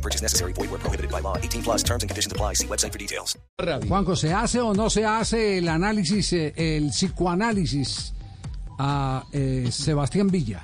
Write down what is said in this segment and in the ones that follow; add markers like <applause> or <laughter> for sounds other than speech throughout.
No purchase necessary. Void where prohibited by law. 18 plus terms and conditions apply. See website for details. Juanjo, ¿se hace o no se hace el análisis, eh, el psicoanálisis a eh, Sebastián Villa?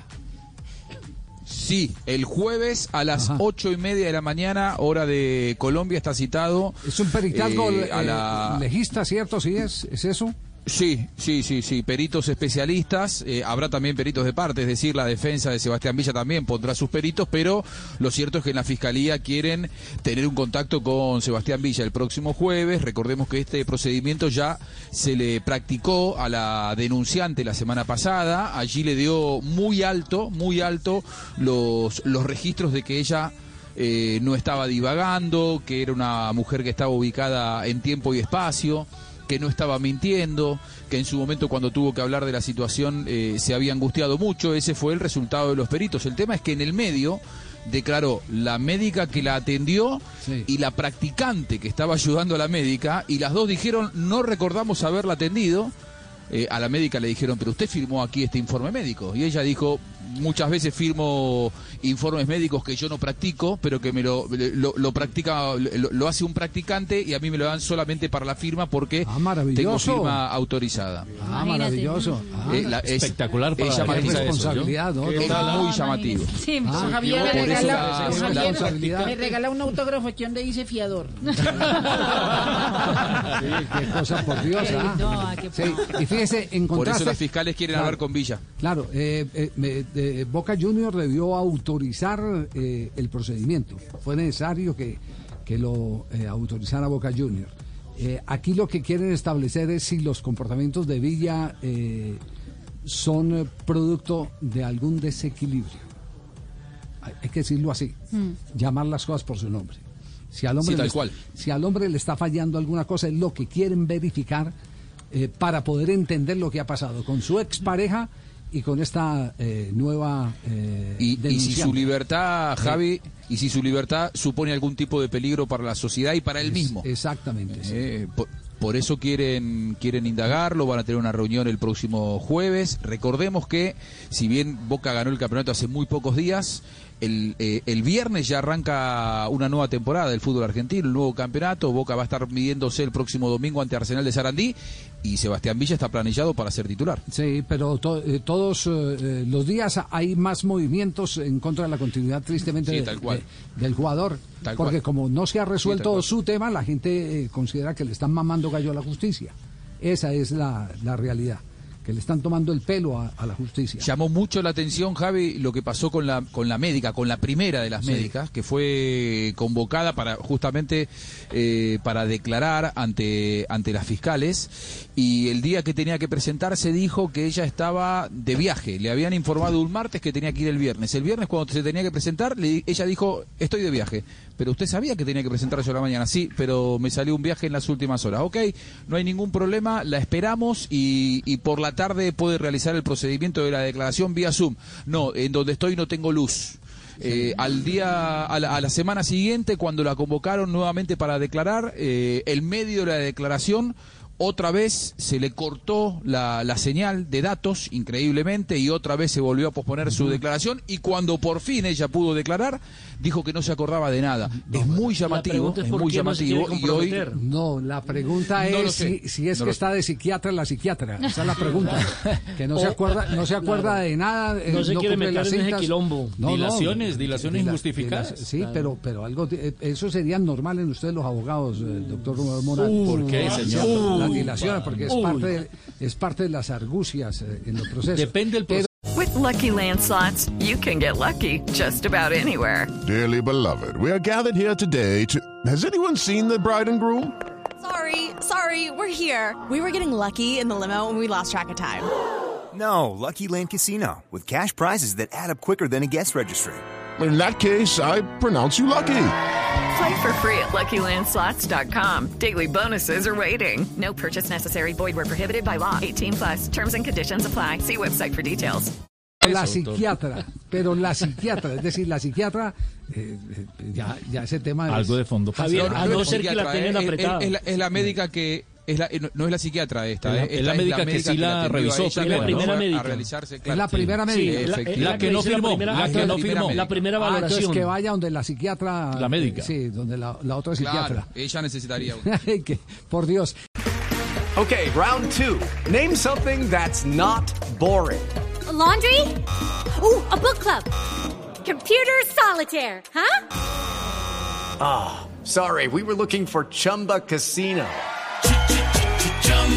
Sí, el jueves a las ocho y media de la mañana, hora de Colombia, está citado. Es un peritazgo eh, a eh, la- legista, ¿cierto? ¿Sí es? ¿Es eso? Sí, sí, sí, sí, peritos especialistas, eh, habrá también peritos de parte, es decir, la defensa de Sebastián Villa también pondrá sus peritos, pero lo cierto es que en la Fiscalía quieren tener un contacto con Sebastián Villa el próximo jueves. Recordemos que este procedimiento ya se le practicó a la denunciante la semana pasada, allí le dio muy alto, muy alto los, los registros de que ella eh, no estaba divagando, que era una mujer que estaba ubicada en tiempo y espacio, que no estaba mintiendo, que en su momento cuando tuvo que hablar de la situación eh, se había angustiado mucho. Ese fue el resultado de los peritos. El tema es que en el medio declaró la médica que la atendió Sí. y la practicante que estaba ayudando a la médica y las dos dijeron no recordamos haberla atendido. Eh, a la médica le dijeron, pero usted firmó aquí este informe médico. Y ella dijo, muchas veces firmo informes médicos que yo no practico, pero que me lo, lo, lo practica, lo, lo hace un practicante y a mí me lo dan solamente para la firma porque Ah, tengo maravilloso. firma autorizada. Ah, maravilloso. Ah, Eh, la- es- Espectacular para es eso, responsabilidad, ¿no? Es muy llamativo. Sí, Ah, Javier me eso regala, Javier me regala un autógrafo aquí donde dice fiador. <laughs> Sí, qué cosa, por Dios. ah. No, qué Sí, Y fíjese, Por eso las fiscales quieren Claro. hablar con Villa. Claro, eh, eh, me- eh, Boca Junior debió autorizar eh, el procedimiento. Fue necesario que, que lo eh, autorizara Boca Junior. Eh, aquí lo que quieren establecer es si los comportamientos de Villa eh, son producto de algún desequilibrio. Hay, hay que decirlo así, llamar las cosas por su nombre. Si al hombre, Sí, tal le, cual. si al hombre le está fallando alguna cosa, es lo que quieren verificar eh, para poder entender lo que ha pasado con su expareja y con esta eh, nueva eh, Y, y si su libertad, Javi, y si su libertad supone algún tipo de peligro para la sociedad y para él mismo. Exactamente. sí. Eh, por, por eso quieren, quieren indagarlo, van a tener una reunión el próximo jueves. Recordemos que, si bien Boca ganó el campeonato hace muy pocos días, el, eh, el viernes ya arranca una nueva temporada del fútbol argentino, un nuevo campeonato. Boca va a estar midiéndose el próximo domingo ante Arsenal de Sarandí y Sebastián Villa está planillado para ser titular. Sí, pero to- eh, todos eh, los días hay más movimientos en contra de la continuidad, tristemente, Sí, tal cual. de- del jugador. Tal porque cual. como no se ha resuelto su tema, la gente considera que le están mamando gallo a la justicia. Esa es la, la realidad, que le están tomando el pelo a, a la justicia. Llamó mucho la atención, Javi, lo que pasó con la, con la médica, con la primera de las Sí. médicas, que fue convocada para justamente eh, para declarar ante, ante las fiscales. Y el día que tenía que presentarse dijo que ella estaba de viaje. Le habían informado un martes que tenía que ir el viernes. El viernes, cuando se tenía que presentar, le- ella dijo: Estoy de viaje. Pero usted sabía que tenía que presentarse a la mañana. Sí, pero me salió un viaje en las últimas horas. Ok, no hay ningún problema, la esperamos y, por la tarde puede realizar el procedimiento de la declaración vía Zoom. No, en donde estoy no tengo luz. Eh, al día, a la, a la semana siguiente, cuando la convocaron nuevamente para declarar, eh, el medio de la declaración otra vez se le cortó la, la señal de datos, increíblemente, y otra vez se volvió a posponer su declaración. Y cuando por fin ella pudo declarar, dijo que no se acordaba de nada. es muy llamativo, es muy qué no se llamativo. quiere y hoy. No, la pregunta No es si, si es no que está de psiquiatra la psiquiatra. <laughs> Esa es la pregunta. Que no se acuerda, no se acuerda de nada. eh, No se quiere meter las en ese quilombo. Dilaciones, dilaciones Dila- injustificadas. sí, pero, pero algo, eh, eso sería normal en ustedes los abogados, eh, doctor Morán. ¿Por qué, señor? Las dilaciones, porque es parte, de, es parte de las argucias eh, en los procesos. Depende del Pero- With Lucky Land slots, you can get lucky just about anywhere. Dearly beloved, we are gathered here today to. Has anyone seen the bride and groom? Sorry, sorry, we're here. We were getting lucky in the limo and we lost track of time. No, Lucky Land Casino, with cash prizes that add up quicker than a guest registry. In that case, I pronounce you lucky. Play for free at LuckyLandSlots.com. Daily bonuses are waiting. No purchase necessary. Void were prohibited by law. 18 plus. Terms and conditions apply. See website for details. La psiquiatra, pero la psiquiatra, es decir, la psiquiatra, eh, eh, ya, ya ese tema es... Algo de fondo. Javier, a no ser que la tengan es- apretada. Es la médica que. Es la, eh, no- es la psiquiatra esta, Es la- eh, es esta la médica que sí la a revisó ella primero, cuando ¿no? fue a médica. Es la primera médica. la, la La que no la firmó, primera- la ah, que no la- firmó. La primera Ah, entonces valoración. que vaya donde la psiquiatra... La médica. eh, Sí, donde la, la otra Claro, psiquiatra. ella necesitaría. <laughs> Que, por Dios. Okay, round two. Name something that's not boring. laundry? Ooh, a book club. Computer solitaire, huh? Sorry, we were looking for Chumba Casino.